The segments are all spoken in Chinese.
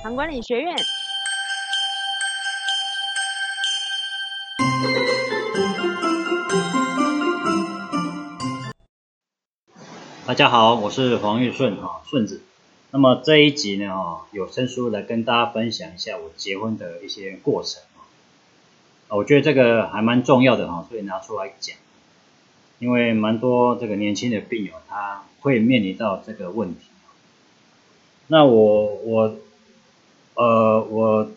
唐管理学院。大家好，我是黄玉顺哈，顺子。那么这一集呢哈，有声书来跟大家分享一下我结婚的一些过程啊，我觉得这个还蛮重要的哈，所以拿出来讲。因为蛮多这个年轻的病友他会面临到这个问题。那我我呃我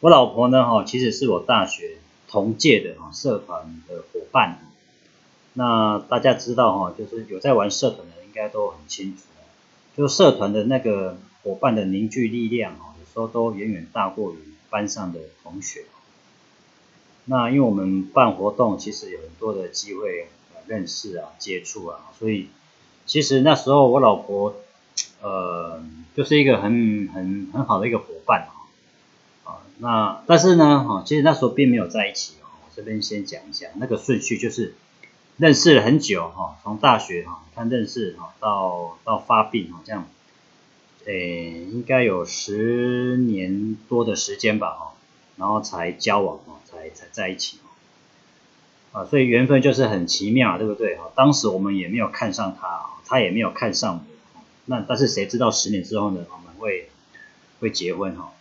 我老婆呢哈，其实是我大学同届的哈社团的伙伴。那大家知道哈，就是有在玩社团的应该都很清楚，就社团的那个伙伴的凝聚力量哈，有时候都远远大过于班上的同学。那因为我们办活动，其实有很多的机会认识啊、接触啊，所以其实那时候我老婆，呃，就是一个很很很好的一个伙伴啊。啊，那但是呢，哈，其实那时候并没有在一起哦。我这边先讲一下那个顺序，就是认识了很久哈，从大学哈，看认识哈，到到发病哈，这样，诶，应该有十年多的时间吧哈，然后才交往哦。才才在一起哦啊，所以缘分就是很奇妙，对不对哈？当时我们也没有看上他，他也没有看上我，那但是谁知道十年之后呢？我们会会结婚哈？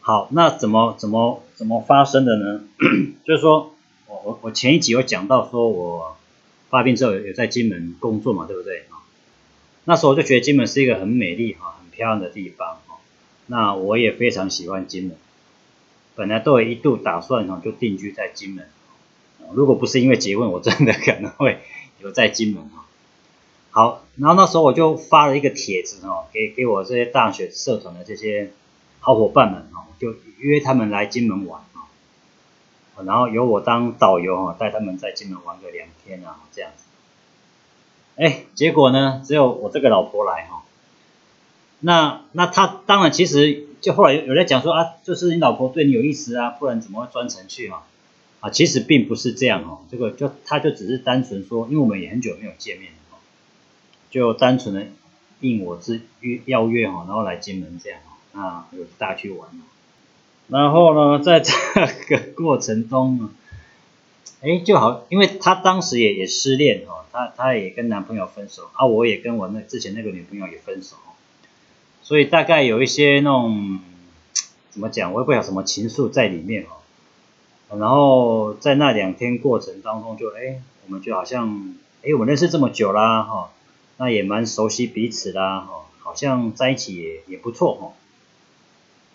好，那怎么怎么怎么发生的呢？就是说我我我前一集有讲到说我发病之后有在金门工作嘛，对不对啊？那时候我就觉得金门是一个很美丽哈、很漂亮的地方哈，那我也非常喜欢金门。本来都有一度打算哈，就定居在金门。如果不是因为结婚，我真的可能会留在金门哈。好，然后那时候我就发了一个帖子哈，给给我这些大学社团的这些好伙伴们哈，就约他们来金门玩哦。然后由我当导游哦，带他们在金门玩个两天啊，这样子。哎，结果呢，只有我这个老婆来哈。那那他当然其实。就后来有有在讲说啊，就是你老婆对你有意思啊，不然怎么会专程去嘛？啊，其实并不是这样哦，这个就他就只是单纯说，因为我们也很久没有见面了，就单纯的应我之约邀约哈，然后来金门这样哈，啊，有大去玩然后呢，在这个过程中呢，哎，就好，因为他当时也也失恋哈，他他也跟男朋友分手啊，我也跟我那之前那个女朋友也分手。所以大概有一些那种怎么讲，我也不晓什么情愫在里面哦。然后在那两天过程当中，就哎，我们就好像哎，我们认识这么久啦哈，那也蛮熟悉彼此啦哈，好像在一起也也不错哦。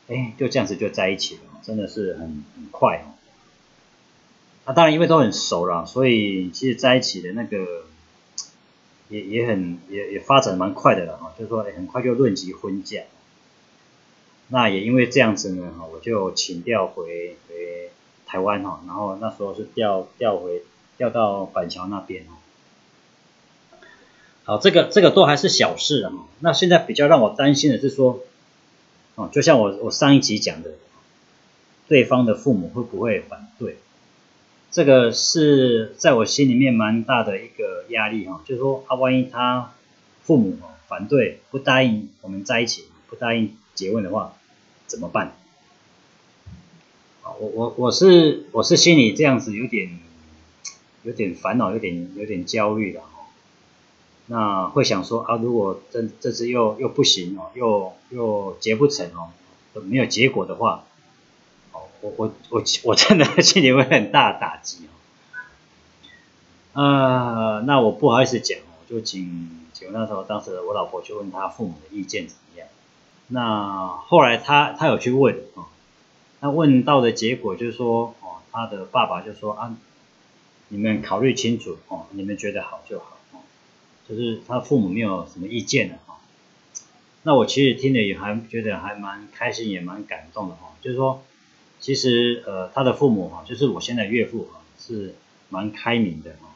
哎，就这样子就在一起了，真的是很很快哦。那当然因为都很熟了，所以其实在一起的那个。也也很也也发展蛮快的了哈，就是说很快就论及婚嫁。那也因为这样子呢哈，我就请调回回台湾哈，然后那时候是调调回调到板桥那边哈。好，这个这个都还是小事哈。那现在比较让我担心的是说，哦，就像我我上一集讲的，对方的父母会不会反对？这个是在我心里面蛮大的一个压力哈，就是说啊，万一他父母反对不答应我们在一起，不答应结婚的话，怎么办？我我我是我是心里这样子有点有点烦恼，有点有点焦虑的。那会想说啊，如果这这次又又不行哦，又又结不成哦，没有结果的话。哦我我我我真的 心里会很大打击哦，呃，那我不好意思讲哦，就请请那时候当时我老婆去问他父母的意见怎么样，那后来他他有去问哦，那问到的结果就是说哦，他的爸爸就说啊，你们考虑清楚哦，你们觉得好就好就是他父母没有什么意见的哈，那我其实听了也还觉得还蛮开心，也蛮感动的哈，就是说。其实，呃，他的父母哈，就是我现在岳父哈，是蛮开明的哈，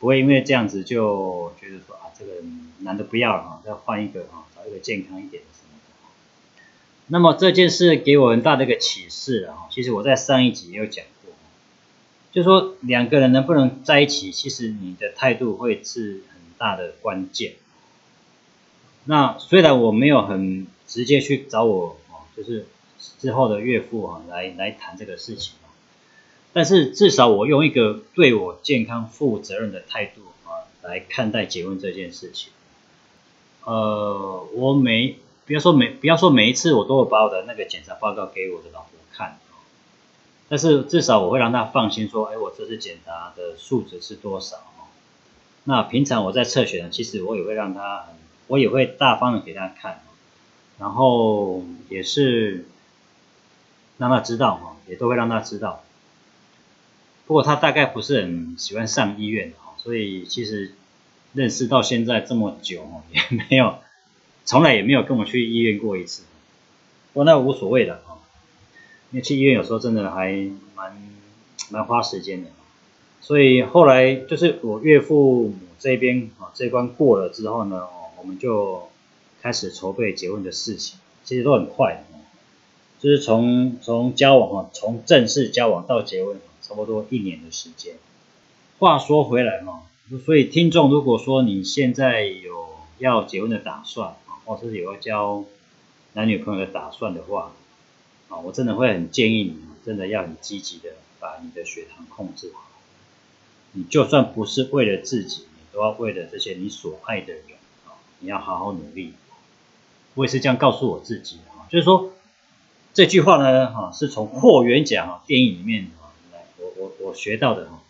不会因为这样子就觉得说啊，这个男的不要了哈，再换一个哈，找一个健康一点的什么的。那么这件事给我很大的一个启示啊，其实我在上一集也有讲过，就说两个人能不能在一起，其实你的态度会是大的关键。那虽然我没有很直接去找我哦，就是之后的岳父啊来来谈这个事情但是至少我用一个对我健康负责任的态度啊来看待结婚这件事情。呃，我每不要说每不要说每一次我都会把我的那个检查报告给我的老婆看，但是至少我会让她放心说，哎，我这次检查的数值是多少？那平常我在测血呢，其实我也会让他，我也会大方的给他看，然后也是让他知道哈，也都会让他知道。不过他大概不是很喜欢上医院哈，所以其实认识到现在这么久哈，也没有，从来也没有跟我去医院过一次。不过那无所谓的哈，因为去医院有时候真的还蛮蛮花时间的。所以后来就是我岳父母这边啊这关过了之后呢，我们就开始筹备结婚的事情，其实都很快，就是从从交往哈，从正式交往到结婚。差不多一年的时间。话说回来嘛，所以听众如果说你现在有要结婚的打算啊，或者是有要交男女朋友的打算的话，啊，我真的会很建议你，真的要很积极的把你的血糖控制好。你就算不是为了自己，你都要为了这些你所爱的人啊，你要好好努力。我也是这样告诉我自己啊，就是说这句话呢，哈，是从霍元甲电影里面。我我我学到的哈，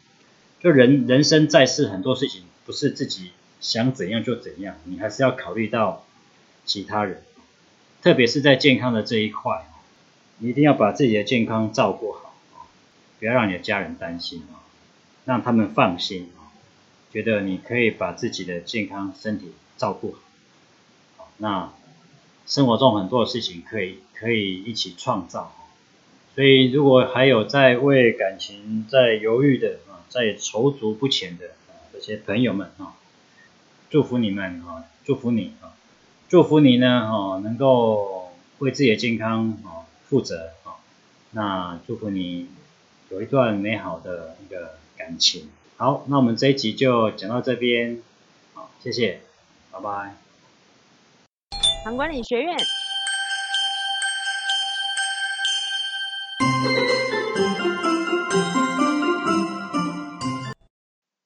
就人人生在世，很多事情不是自己想怎样就怎样，你还是要考虑到其他人，特别是在健康的这一块，你一定要把自己的健康照顾好不要让你的家人担心啊，让他们放心啊，觉得你可以把自己的健康身体照顾好，那生活中很多的事情可以可以一起创造。所以，如果还有在为感情在犹豫的啊，在踌躇不前的啊这些朋友们啊，祝福你们啊，祝福你啊，祝福你呢啊，能够为自己的健康啊负责啊，那祝福你有一段美好的一个感情。好，那我们这一集就讲到这边，好，谢谢，拜拜。管理学院。